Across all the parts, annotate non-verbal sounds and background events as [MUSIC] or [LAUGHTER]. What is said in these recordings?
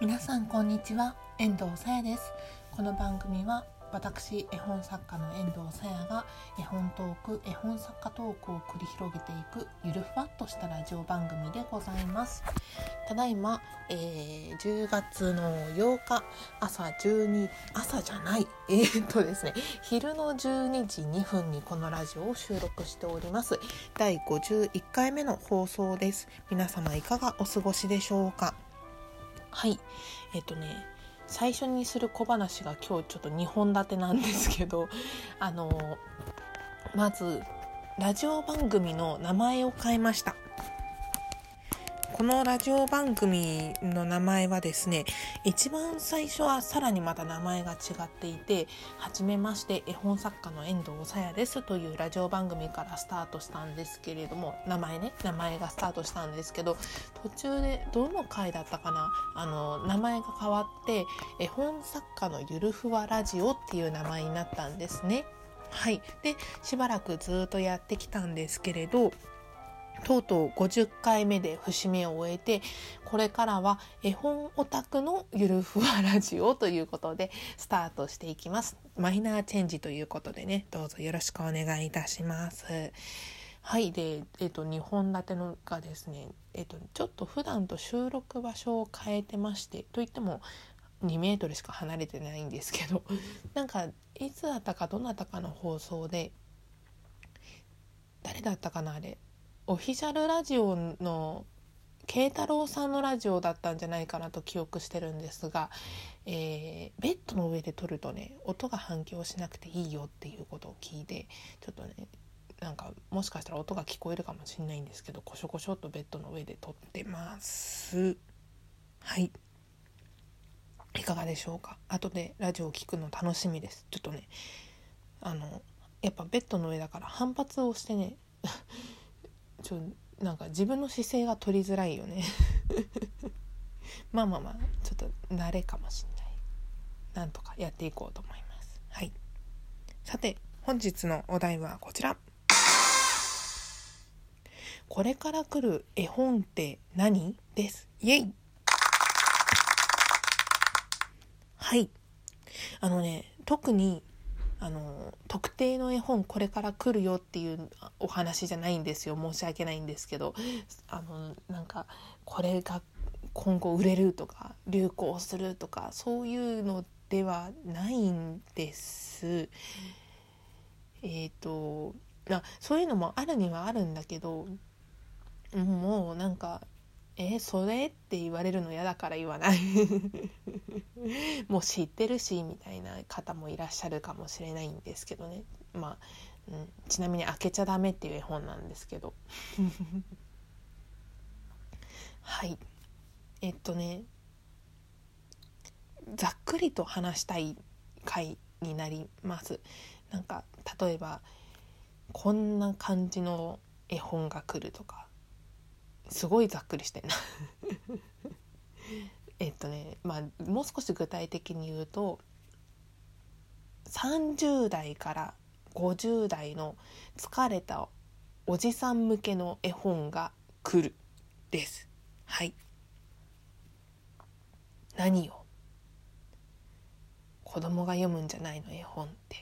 皆さんこんにちは。遠藤さやです。この番組は私絵本作家の遠藤さやが絵本トーク絵本作家トークを繰り広げていくゆるふわっとしたラジオ番組でございます。ただいま、えー、10月の8日朝12朝じゃない。えー、っとですね昼の12時2分にこのラジオを収録しております。第51回目の放送です。皆様いかがお過ごしでしょうか？はい。えっ、とね最初にする小話が今日ちょっと2本立てなんですけど [LAUGHS] あのまずラジオ番組の名前を変えました。このラジオ番組の名前はですね一番最初はさらにまた名前が違っていて「はじめまして絵本作家の遠藤さやです」というラジオ番組からスタートしたんですけれども名前ね名前がスタートしたんですけど途中でどの回だったかな？あの名前が変わって「絵本作家のゆるふわラジオ」っていう名前になったんですね。はい、でしばらくずっとやってきたんですけれどとうとう50回目で節目を終えてこれからは絵本オタクのゆるふわラジオということでスタートしていきます。マイナーチェンジということでねどうぞよろしくお願いいたします。はいでえっ、と2本立てのがですねえっ、とちょっと普段と収録場所を変えてましてといっても2メートルしか離れてないんですけどなんかいつだったかどなたかの放送で誰だったかなあれ？オフィシャルラジオの慶太郎さんのラジオだったんじゃないかなと記憶してるんですが、えー、ベッドの上で撮るとね音が反響しなくていいよっていうことを聞いてちょっとねなんかもしかしたら音が聞こえるかもしれないんですけどコショコショっとベッドの上で撮ってます。はい。いかがでしょうか？後でラジオを聞くの楽しみです。ちょっとねあのやっぱベッドの上だから反発をしてねちょなんか自分の姿勢が取りづらいよね。まあまあまあちょっと慣れかもしんない。なんとかやっていこうと思います。はい。さて本日のお題はこちら。これから来る絵本って何？です。イエイ。はい。あのね特にあの特定の絵本これから来るよっていうお話じゃないんですよ申し訳ないんですけどあのなんかこれが今後売れるとか流行するとかそういうのではないんです。えっ、ー、とそういうのもあるにはあるんだけどもうなんかえそれ？って言われるの嫌だから言わない。[LAUGHS] もう知ってるしみたいな方もいらっしゃるかもしれないんですけどね。まあ、うん、ちなみに「開けちゃダメ」っていう絵本なんですけど。[LAUGHS] はい。えっとねざっくりと話したい回になります。なんか例えばこんな感じの絵本が来るとかすごいざっくりしてんな。[LAUGHS] えっとねまあもう少し具体的に言うと30代から50代の疲れたおじさん向けの絵本が来るです。はい。何を子供が読むんじゃないの絵本ってっ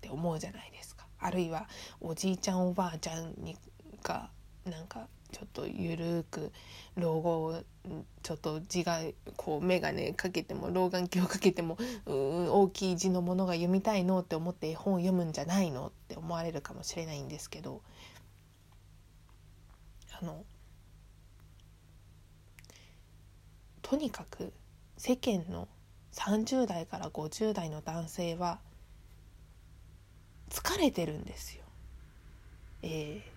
て思うじゃないですか。あるいはおじいちゃんおばあちゃんにがなんかちょっとゆるく老後をちょっと字がこう眼鏡かけても老眼鏡をかけてもうん大きい字のものが読みたいのって思って絵本を読むんじゃないのって思われるかもしれないんですけどあのとにかく世間の30代から50代の男性は疲れてるんですよ。えー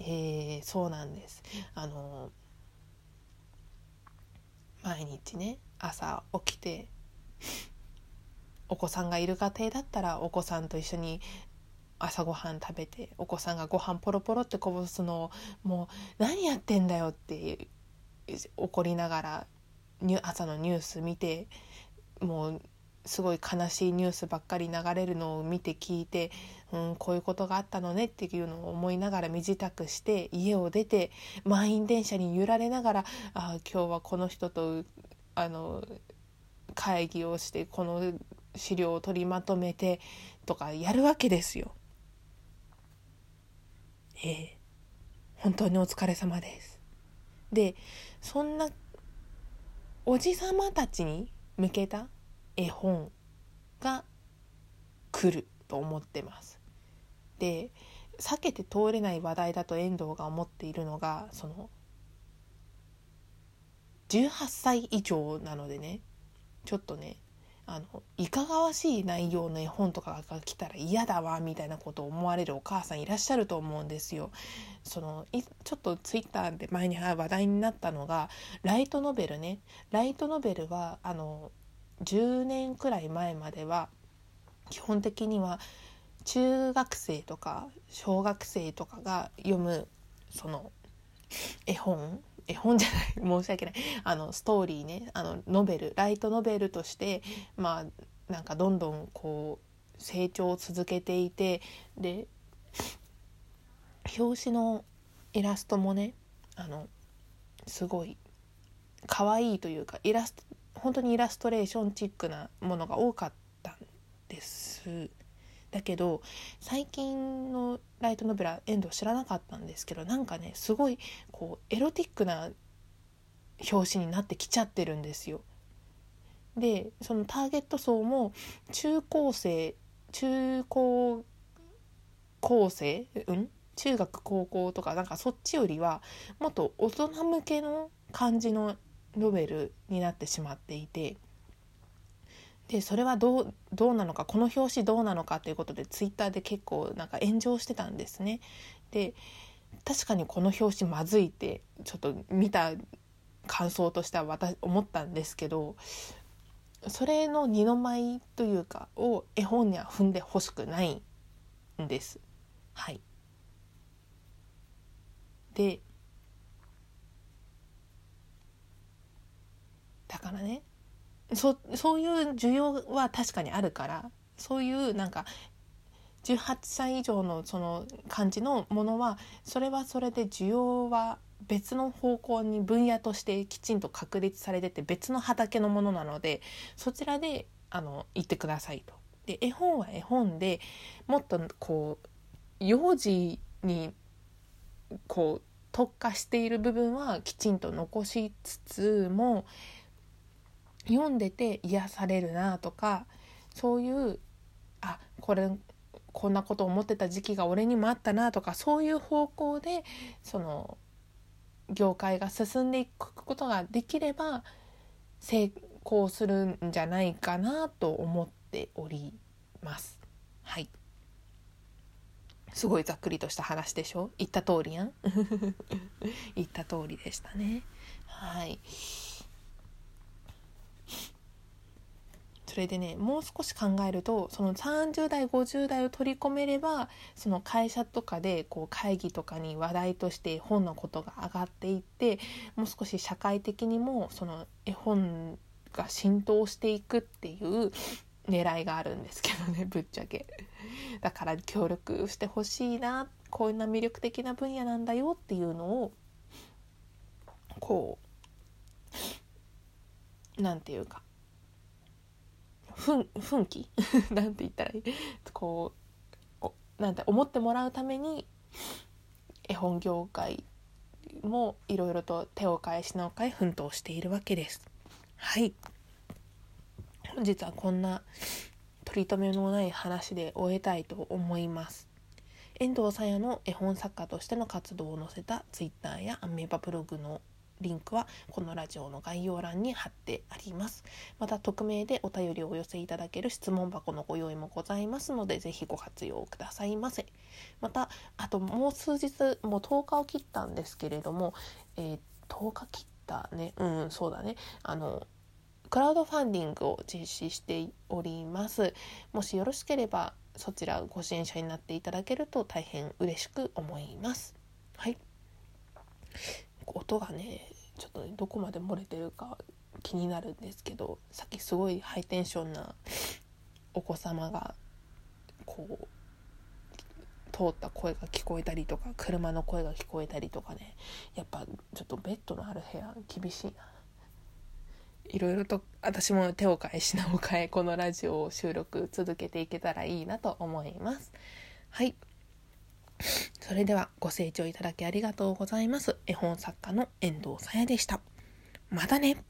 えー、そうなんです。あの毎日ね朝起きてお子さんがいる家庭だったらお子さんと一緒に朝ごはん食べてお子さんがご飯ポロポロってこぼすのをもう何やってんだよって怒りながら朝のニュース見てもうすごい悲しいニュースばっかり流れるのを見て聞いて、うん、こういうことがあったのねっていうのを思いながら身支度して家を出て満員電車に揺られながらあ今日はこの人とあの会議をしてこの資料を取りまとめてとかやるわけですよ。ええ本当にお疲れ様です。でそんなおじさまたちに向けた絵本が来ると思ってます。で避けて通れない話題だと遠藤が思っているのがその18歳以上なのでねちょっとねあのいかがわしい内容の絵本とかが来たら嫌だわみたいなことを思われるお母さんいらっしゃると思うんですよ。そのいちょっとツイッターで前に話題になったのがライトノベルねライトノベルはあの10年くらい前までは基本的には中学生とか小学生とかが読むその絵本絵本じゃない [LAUGHS] 申し訳ない。あのストーリーね。あのノベルライトノベルとしてまあなんかどんどんこう成長を続けていてで表紙のイラストもねあのすごい可愛いというかイラスト本当にイラストレーションチックなものが多かったんです。だけど最近のライトノベラ遠藤知らなかったんですけどなんかねすごいこうエロティックな表紙になってきちゃってるんですよ。でそのターゲット層も中高生中高校生うん？中学高校とかなんかそっちよりはもっと大人向けの感じのノベルになってしまっていてでそれはどうどうなのかこの表紙どうなのかということでツイッターで結構なんか炎上してたんですね。で確かにこの表紙まずいってちょっと見た感想としては私思ったんですけどそれの二の舞というかを絵本には踏んでほしくないんです。はい、でだからねそそういう需要は確かにあるからそういうなんか18歳以上のその感じのものはそれはそれで需要は別の方向に分野としてきちんと確立されてて別の畑のものなのでそちらであの言ってくださいと。で絵本は絵本でもっとこう幼児にこう特化している部分はきちんと残しつつも読んでて癒されるなとかそういうあこれこんなこと思ってた時期が俺にもあったなとかそういう方向でその業界が進んでいくことができれば成功するんじゃないかなと思っております。はいすごいざっくりとした話でしょ？言った通りやん [LAUGHS] 言った通りでしたね。はい。れでねもう少し考えるとその30代50代を取り込めればその会社とかでこう会議とかに話題として絵本のことが上がっていってもう少し社会的にもその絵本が浸透していくっていう狙いがあるんですけどねぶっちゃけ。だから協力してほしいなこんな魅力的な分野なんだよっていうのをこう何て言うか奮起？[LAUGHS] なんて言ったらいい？こうなんて思ってもらうために絵本業界もいろいろと手を変え品を変え奮闘しているわけです。はい本日はこんな取り留めのない話で終えたいと思います。遠藤さやの絵本作家としての活動を載せた Twitter やアメーバブログのリンクはこのラジオの概要欄に貼ってあります。また匿名でお便りをお寄せいただける質問箱のご用意もございますのでぜひご活用くださいませ。またあともう数日もう10日を切ったんですけれども、えー、10日切ったね。うんそうだね。あのクラウドファンディングを実施しております。もしよろしければそちらご支援者になっていただけると大変嬉しく思います。はい。音がねちょっと、ね、どこまで漏れてるか気になるんですけどさっきすごいハイテンションなお子様がこう通った声が聞こえたりとか車の声が聞こえたりとかねやっぱちょっとベッドのある部屋厳しいな。いろいろと私も手を変え品を変えこのラジオを収録続けていけたらいいなと思います。はい。それではご清聴いただきありがとうございます。絵本作家の遠藤さやでした。またね。